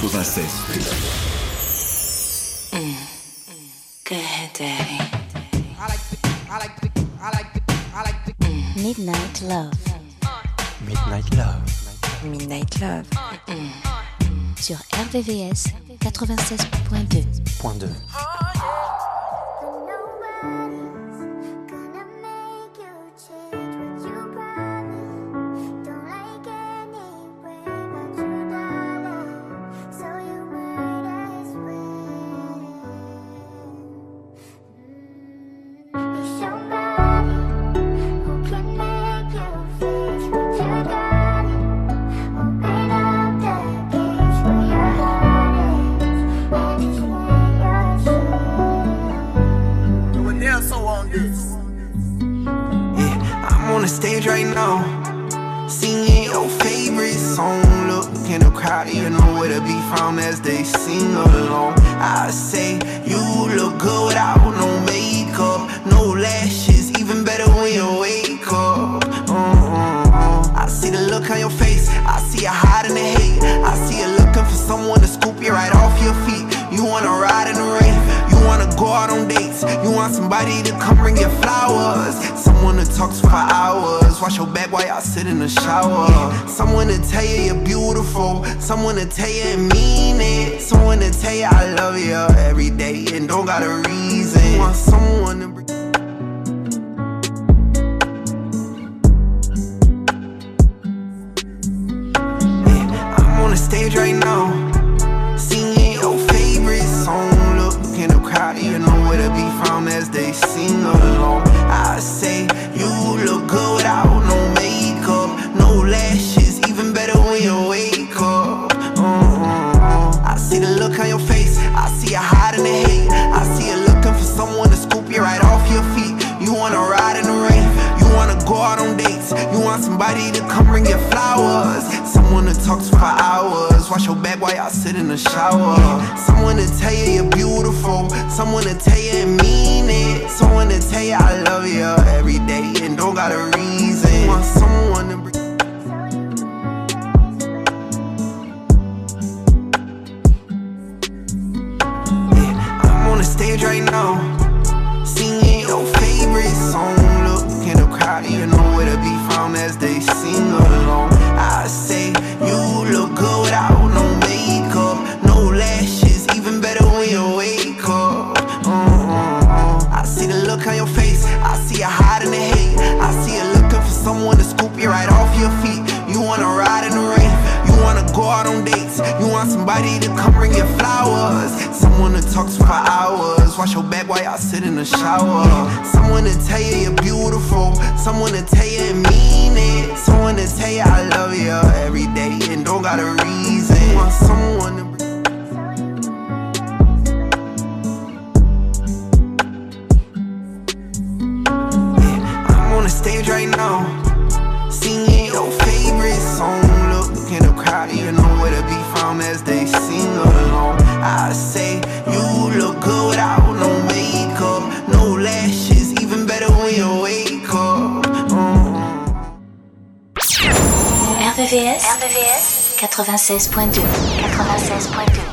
96. Midnight Love. Midnight Love. Midnight Love. Sur RVVS 96.2. Stage right now, singing your favorite song. Look in the crowd, you know where to be found as they sing along. I say you look good without no makeup, no lashes, even better when you wake up. Uh-uh. I see the look on your face. I see you hiding the hate. I see you looking for someone to scoop you right off your feet. You wanna ride in the rain. You wanna go out on dates. You want somebody to come bring you flowers. Someone to talk to. Wash your back while y'all sit in the shower. Someone to tell you you're beautiful. Someone to tell you and mean it. Someone to tell you I love you every day and don't got a reason. Want someone to bring stage right now, the shower. Someone to tell you you're beautiful. Someone to tell you and mean it. Someone to tell you I love you every day and don't got a reason. Want someone to I'm on the stage right now, singing your favorite song. Look in the crowd, you know RVVS, RVVS 96.2 96.2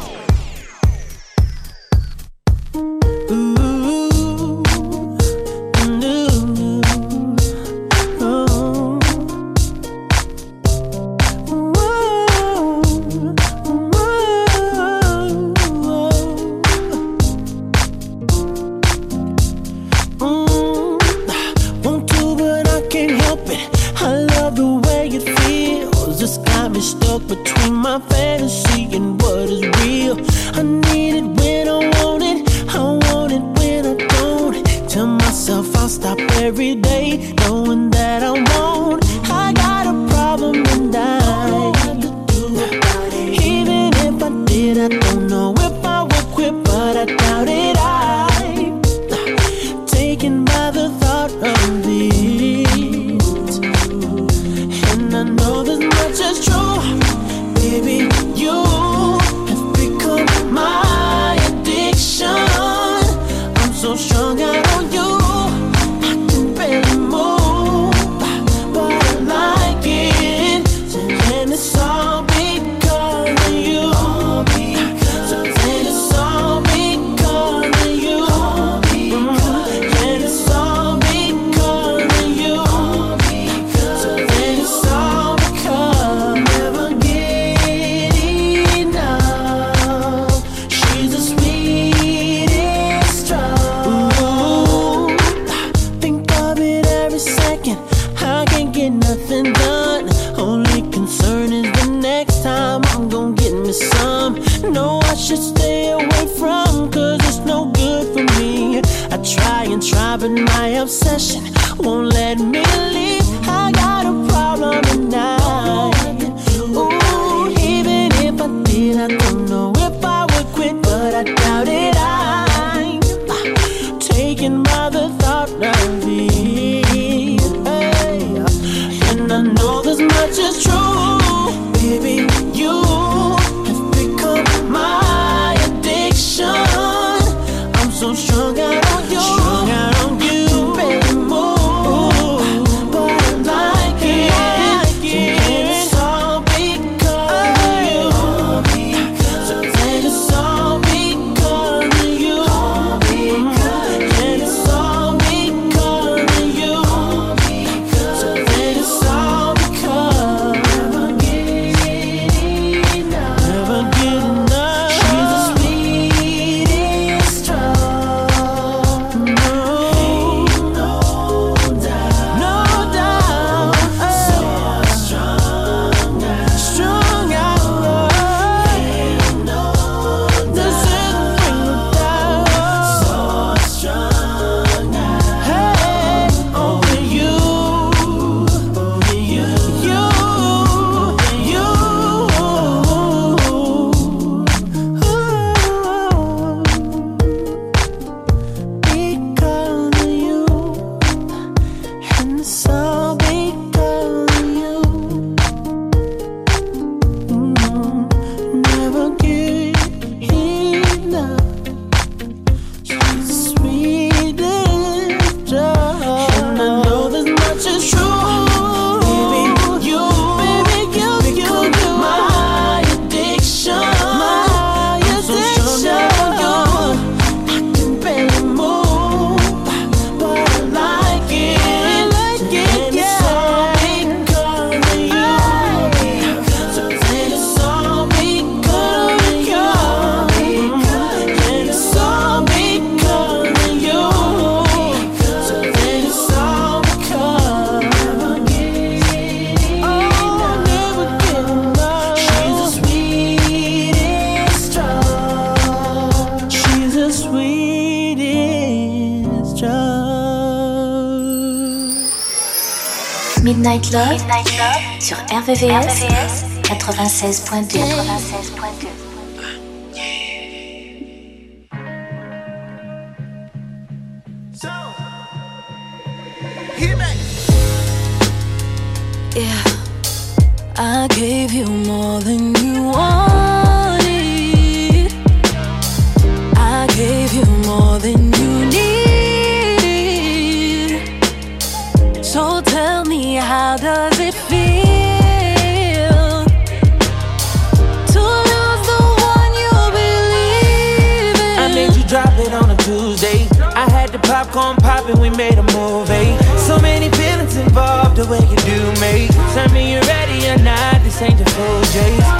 popcorn popping, we made a movie. So many feelings involved, the way you do me. Tell me you're ready or not, this ain't the full chase.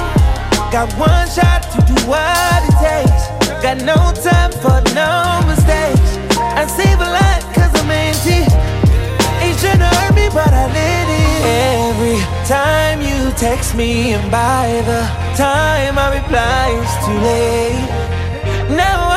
Got one shot to do what it takes. Got no time for no mistakes. I save a lot cause I'm empty. Trying to hurt me, but I let it. Every time you text me, and by the time I reply, it's too late. Now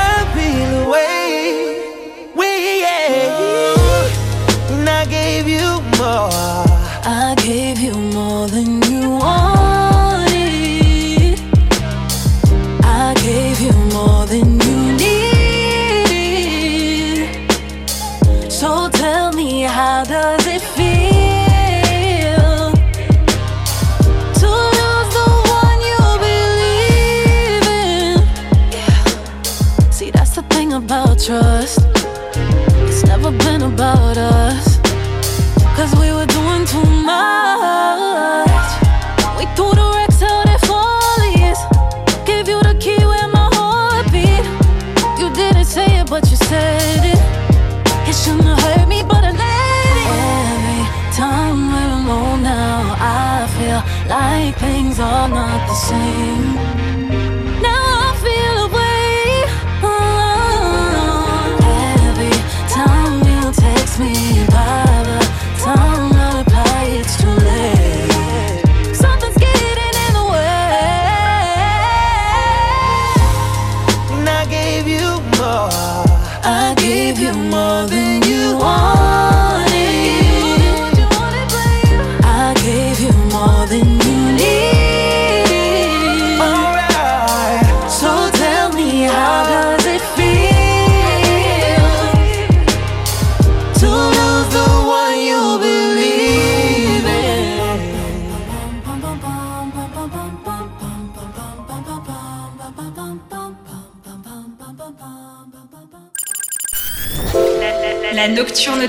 same.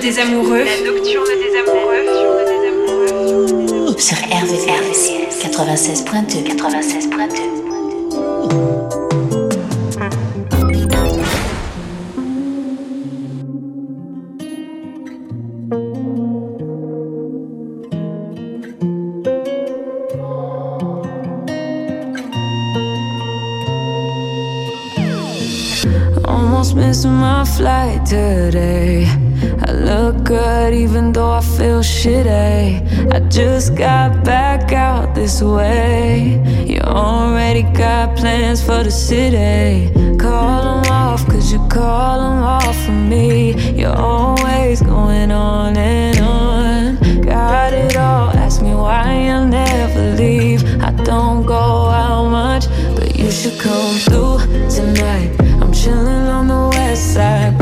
Des amoureux. La nocturne des amoureux. Sur RVCS 96.2 96.2 missing my flight today. I look good even though I feel shitty. I just got back out this way. You already got plans for the city. Call them off, cause you call them off for me. You're always going on and on. Got it all, ask me why I'll never leave. I don't go out much, but you should come through tonight. I'm chilling on the west side,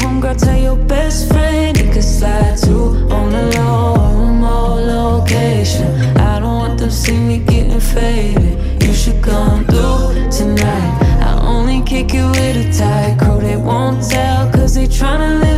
homegirl, tell your best friend he could slide too. On the low, remote location. I don't want them see me getting faded. You should come through tonight. I only kick you with a tight crew. They won't tell, cause they tryna live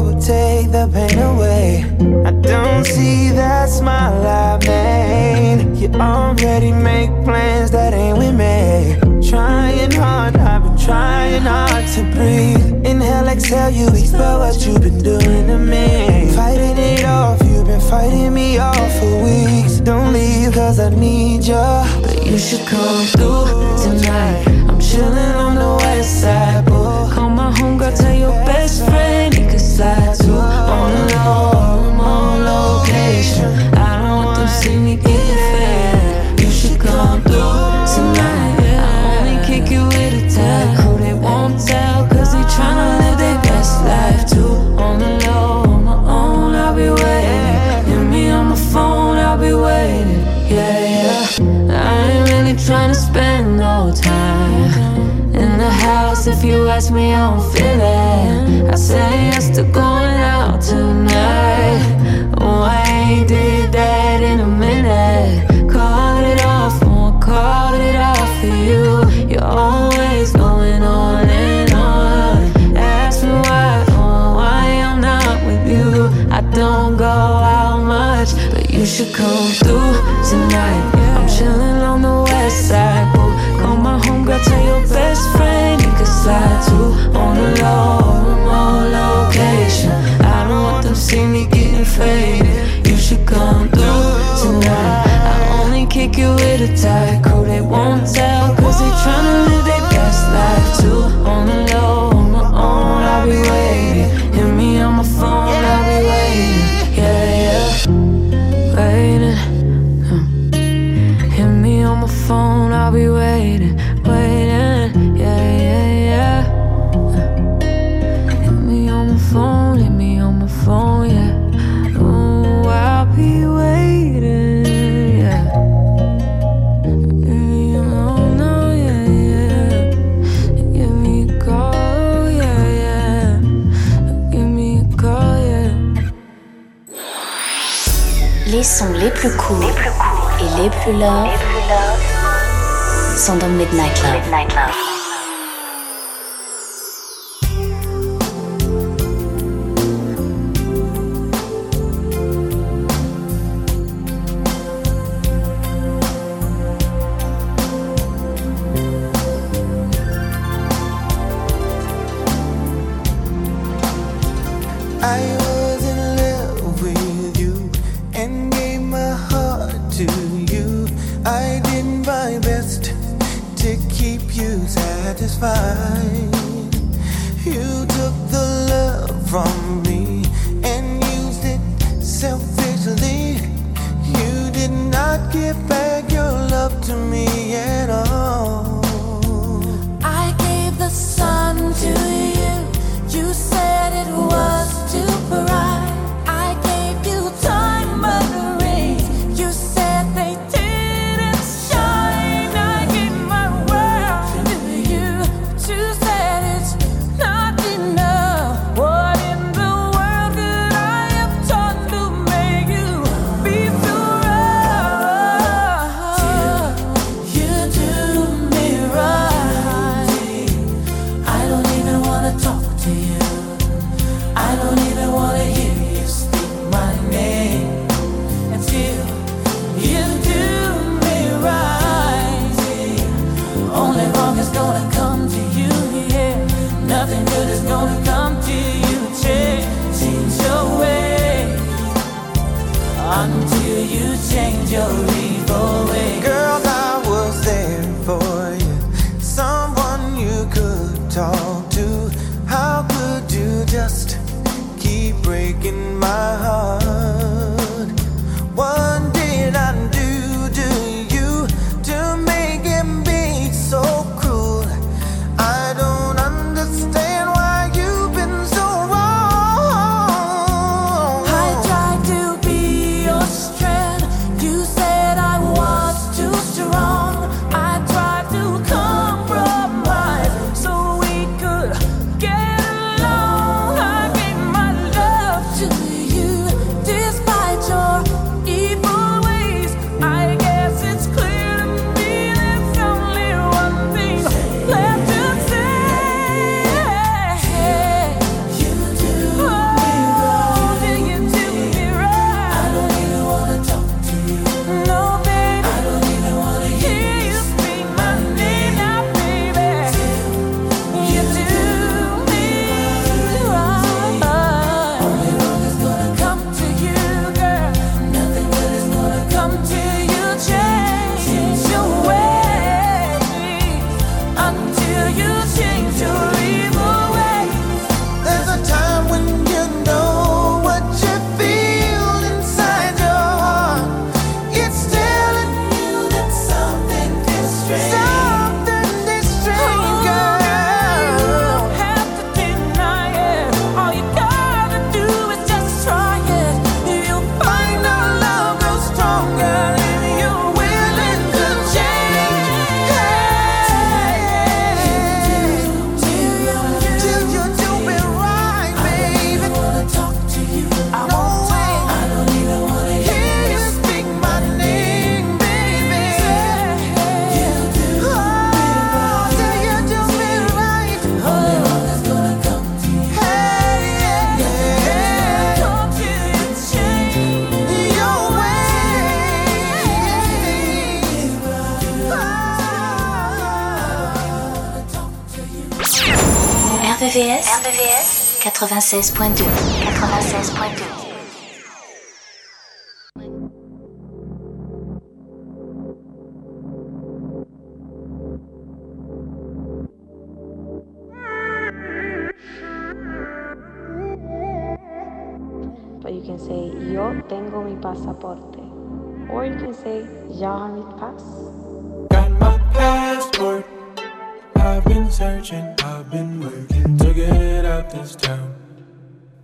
would take the pain away. I don't see that smile I made. You already make plans that ain't with me. Trying hard, I've been trying hard to breathe. Inhale, exhale, you expel what you've been doing to me. Fighting it off, you've been fighting me off for weeks. Don't leave, cause I need you. But you should come through tonight. I'm chilling on the west side, boy Call my homegirl, On the low, location. I don't want them see me getting fed. You should come through tonight. I only kick you with a tag. Who they won't tell, cause they tryna live their best life too. On the low, on my own, I'll be waiting. Hit me on my phone, I'll be waiting. Yeah, yeah. I ain't really tryna spend no time in the house. If you ask me, I don't feel it. I say yes to going tonight. Me 96.2 96.2 But you can say, yo tengo mi pasaporte. Or you can say, jag har mitt pass. Got my passport. I've been searching, I've been working to get out this town.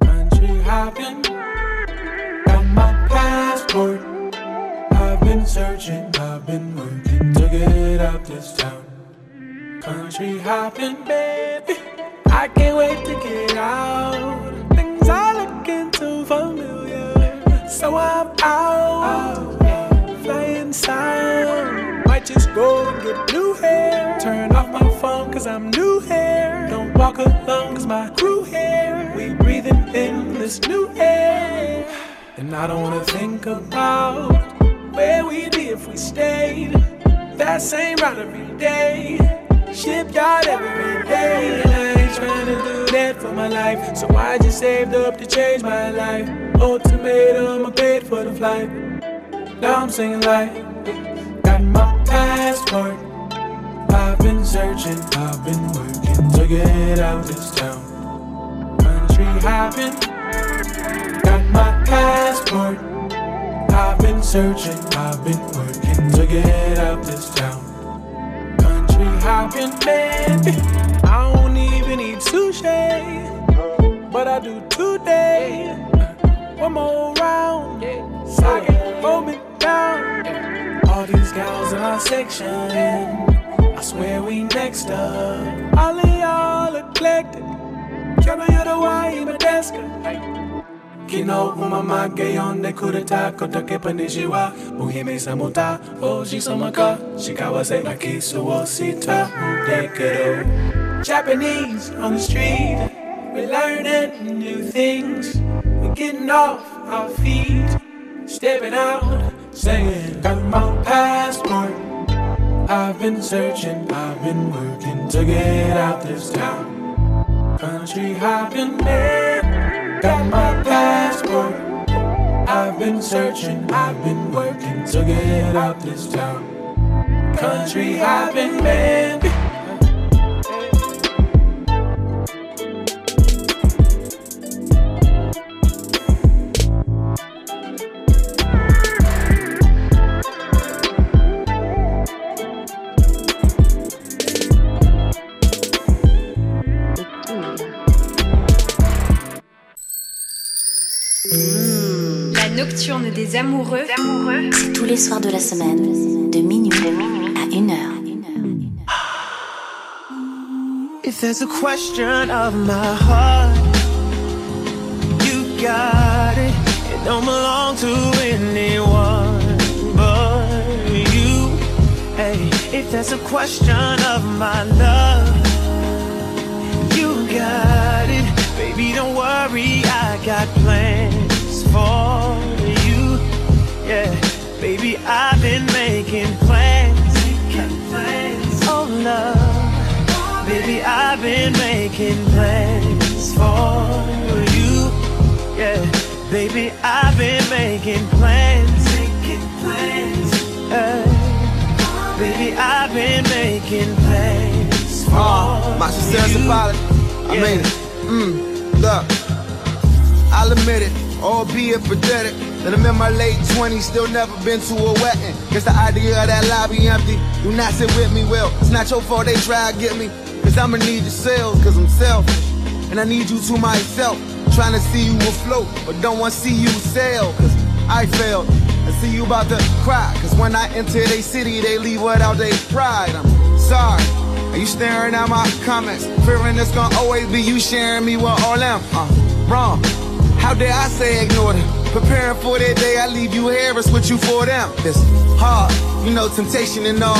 Country hopping, got my passport. I've been searching, I've been working to get out this town. Country hopping, baby, I can't wait to get out. Things are looking too familiar, so I'm out. Just go and get new hair. Turn off my phone, cause I'm new here. Don't walk alone, cause my crew here. We breathing in this new air. And I don't wanna think about where we'd be if we stayed. That same route every day. Shipyard every day. And I ain't trying to do that for my life. So I just saved up to change my life. Ultimatum, I paid for the flight. Now I'm singing like, passport. I've been searching, I've been working to get out this town. Country hopping, got my passport. I've been searching, I've been working to get out this town. Country hopping, baby. I don't even eat sushi, but I do today. One more round, so I can hold me down. All in our section, I swear we next up. All of y'all eclectic, can I hear the why? Kino umamage yonde kureta kotoke panishiwa Muhime samuta oji samaka Shikawa se nakisu wo sita. Mudekero Japanese on the street. We're learning new things. We're getting off our feet. Stepping out Saying got my passport I've been searching, I've been working to get out this town Country hopping man Got my passport. I've been searching, I've been working to get out this town. Country hopping, baby. Des amoureux, amoureux. c'est tous les soirs de la semaine, de minuit, de minuit à une heure. If there's a question of my heart, you got it. It don't belong to anyone but you. Hey, if there's a question of my love, you got it. Baby, don't worry, I got plans for yeah. Baby, I've been making plans. Oh, love. Baby, I've been making plans for you. Yeah. Baby, I've been making plans. Making plans. Uh, baby, I've been making plans for uh, my sincere apology. I yeah. mean it. Mm, look, I'll admit it, albeit pathetic. That I'm in my late 20s, still never been to a wedding. Guess the idea of that lobby empty. Do not sit with me, well, it's not your fault they try to get me. Cause I'ma need your sales, cause I'm selfish. And I need you to myself. Trying to see you afloat, but don't want to see you sail. Cause I failed. I see you about to cry. Cause when I enter their city, they leave without they pride. I'm sorry. Are you staring at my comments? Fearing it's gonna always be you sharing me with all them. Uh, wrong. How dare I say ignore them? Preparing for that day, I leave you here, it's what you for them. It's hard, you know, temptation and all.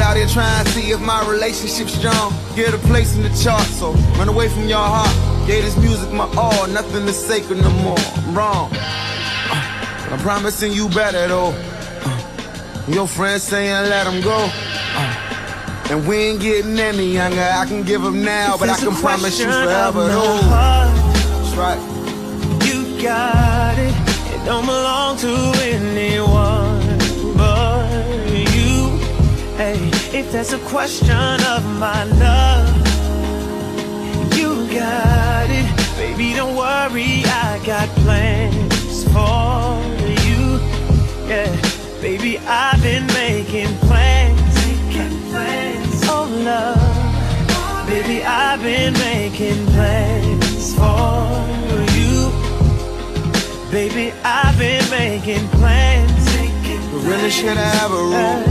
Out here trying to see if my relationship's strong. Get a place in the chart, so run away from your heart. Gave this music my all, nothing is sacred no more. I'm wrong. Uh, I'm promising you better though. Uh, your friends saying let them go. Uh, and we ain't getting any younger. I can give them now, but I can promise you forever though. That's right got it. It don't belong to anyone but you. Hey, if that's a question of my love, you got it. Baby, don't worry, I got plans for you. Yeah, baby, I've been making plans. Making plans. Oh, love. Baby, I've been making plans for Baby, I've been making plans. But really should I have a rule?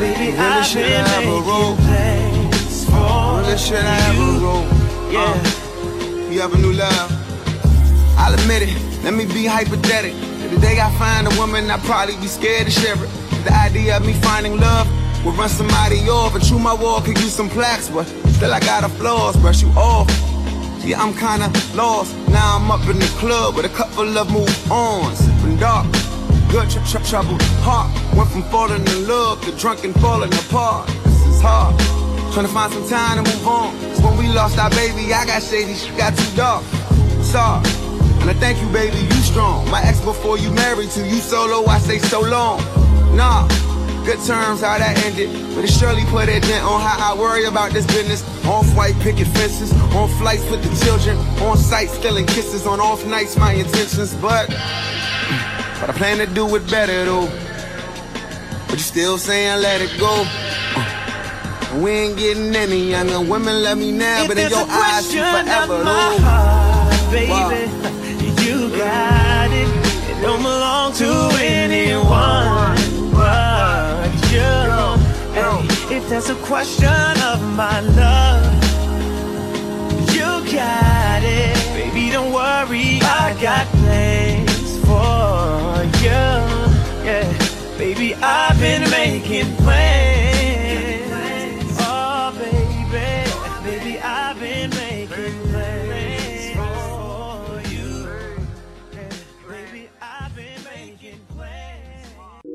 Baby, really I've should been have a rule? Really should I have a rule? Yeah. Uh, you have a new love. I'll admit it. Let me be hypothetical. If The day I find a woman, I'd probably be scared to share it. The idea of me finding love would run somebody off. And true, my wall could use some plaques, but still I got a flaws. Brush you off. Yeah, I'm kinda lost. Now I'm up in the club with a couple of move ons. Sipping dark, good tr tr trouble heart. Went from falling in love to drunk and falling apart. This is hard. Trying to find some time to move on. Cause when we lost our baby, I got shady, she got too dark. Sorry. And I thank you, baby, you strong. My ex before you married to you solo, I say so long. Nah, Good terms, how that ended. But it surely put a dent on how I worry about this business. Off white picket fences, on flights with the children, on site stealing kisses, on off nights, my intentions. But, but I plan to do it better though. But you still saying let it go. Uh, we ain't getting any younger. Women love me now, if but in your eyes, you forever though. Heart, baby, wow. you got it. It don't belong to anyone you. Hey, if there's a question of my love, you got it. Baby, don't worry, I got plans for you. Yeah, baby, I've been making plans.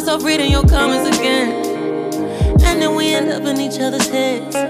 myself reading your comments again. And then we end up in each other's heads.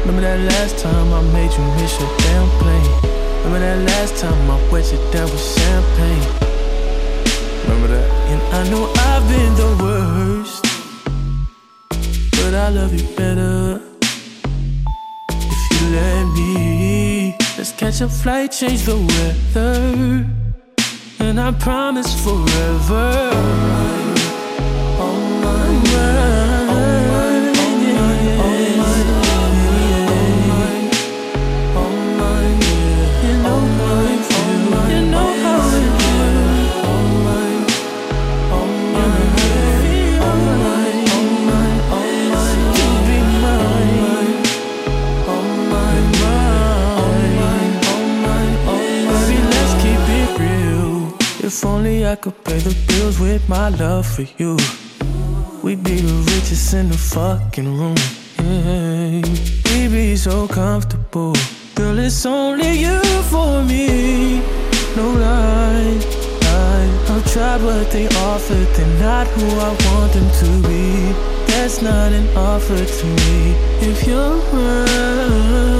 Remember that last time I made you miss your damn plane? Remember that last time I wet you down with champagne? Remember that? And I know I've been the worst but I love you better if you let me Let's catch a flight, change the weather. And I promise forever. Oh my mind. If only I could pay the bills with my love for you. We'd be the richest in the fucking room. Yeah. We'd be so comfortable. Girl, it's only you for me. No lie. I've tried what they offered. They're not who I want them to be. That's not an offer to me. If you're around,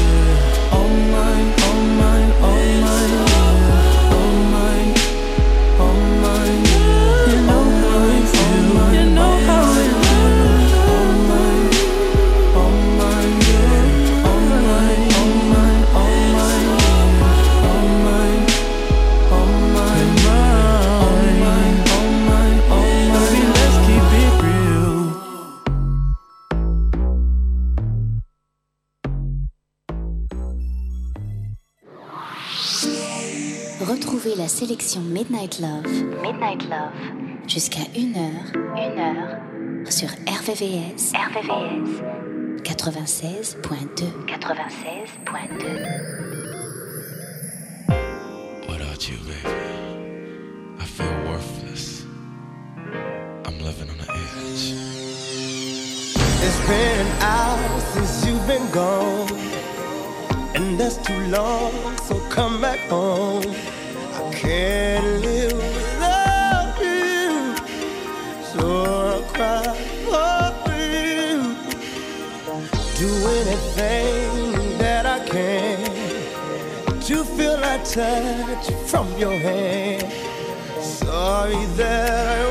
Midnight Love, Midnight Love, jusqu'à 1h, 1h, sur RVVS, RVVS, 96.2, 96.2. Without you, baby, I feel worthless. I'm living on the edge. It's been hours since you've been gone, and that's too long. So come back home. Touch from your hand. Sorry that I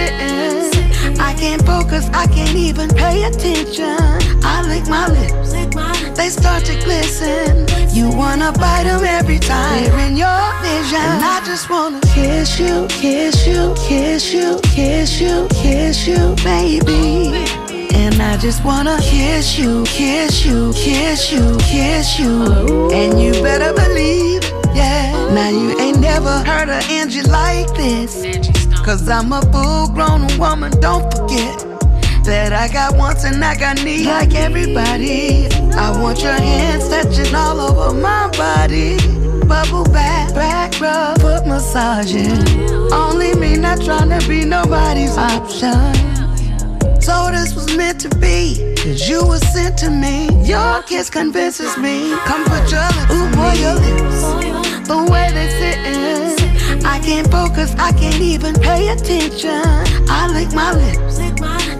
I can't focus, I can't even pay attention. I lick my lips, they start to glisten. You wanna bite them every time they're in your vision. And I just wanna kiss you, kiss you, kiss you, kiss you, kiss you, baby. And I just wanna kiss you, kiss you, kiss you, kiss you. And you better believe, yeah. Now you ain't never heard of Angie like this. Cause I'm a full grown woman, don't forget that I got wants and I got needs like everybody. I want your hands touching all over my body. Bubble bath, back rub, foot massaging. Only me, not trying to be nobody's option. So this was meant to be, cause you were sent to me. Your kiss convinces me. Come put your lips Ooh, boy, your lips. The way they sitting. I can't focus, I can't even pay attention. I lick my lips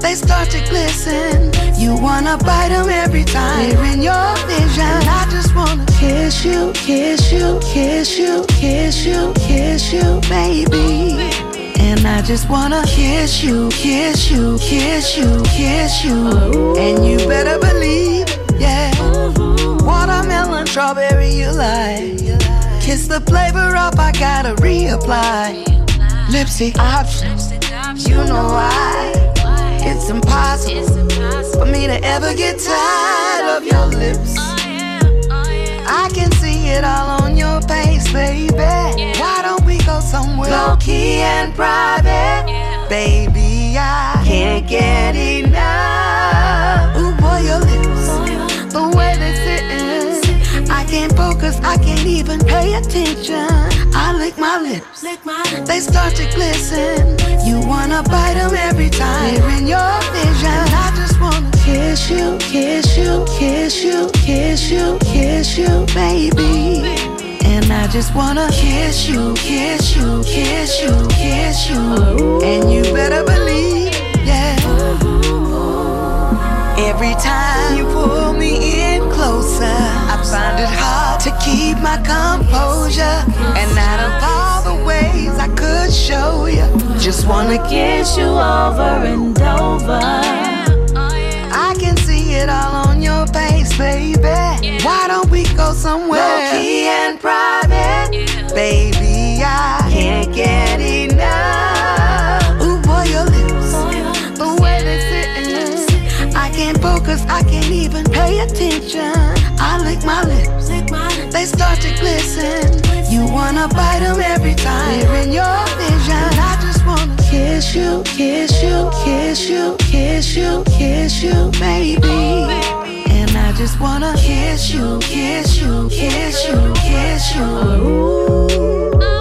they start to glisten. You wanna bite them every time they're in your vision. And I just wanna kiss you, kiss you, kiss you, kiss you, kiss you, baby. And I just wanna kiss you, kiss you, kiss you, kiss you. And you better believe, yeah. Watermelon, strawberry, you like. Kiss the flavor up, I gotta reapply. Lipsy options, you know why? It's impossible for me to ever get tired of your lips. I can see it all on your face, baby. Why don't we go somewhere low key and private, baby? I can't get enough. Can't focus, I can't even pay attention. I lick my lips, they start to glisten. You wanna bite them every time. They're in your vision. I just wanna kiss you, kiss you, kiss you, kiss you, kiss you, baby. And I just wanna kiss you, kiss you, kiss you, kiss you. And you better believe, yeah. Every time you pull me in find it hard to keep my composure. And out of all the ways I could show you, just wanna kiss you over and over. I can see it all on your face, baby. Why don't we go somewhere low key and private? Baby, I can't get enough. I pay attention. I lick my lips, they start to glisten. You wanna bite them every time. They're in your vision. I just wanna kiss you, kiss you, kiss you, kiss you, kiss you, baby. Oh, and I just wanna kiss you, kiss you, kiss you, kiss you. Ooh.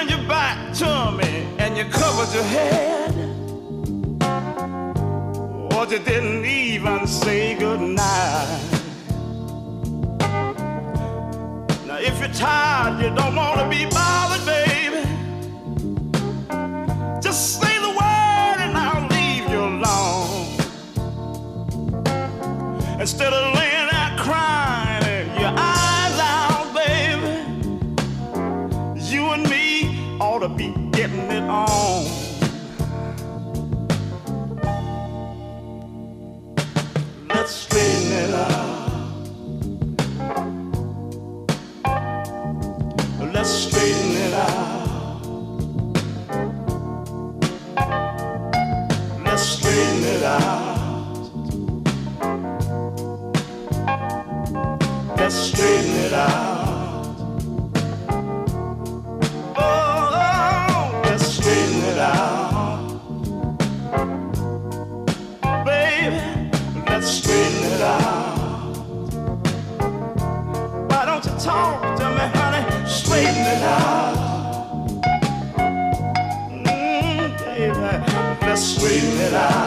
turned your back to me and you covered your head. Oh, you didn't even say goodnight. Now, if you're tired, you don't want to be bothered, baby. Just say the word and I'll leave you alone. Instead of on. Let's it out.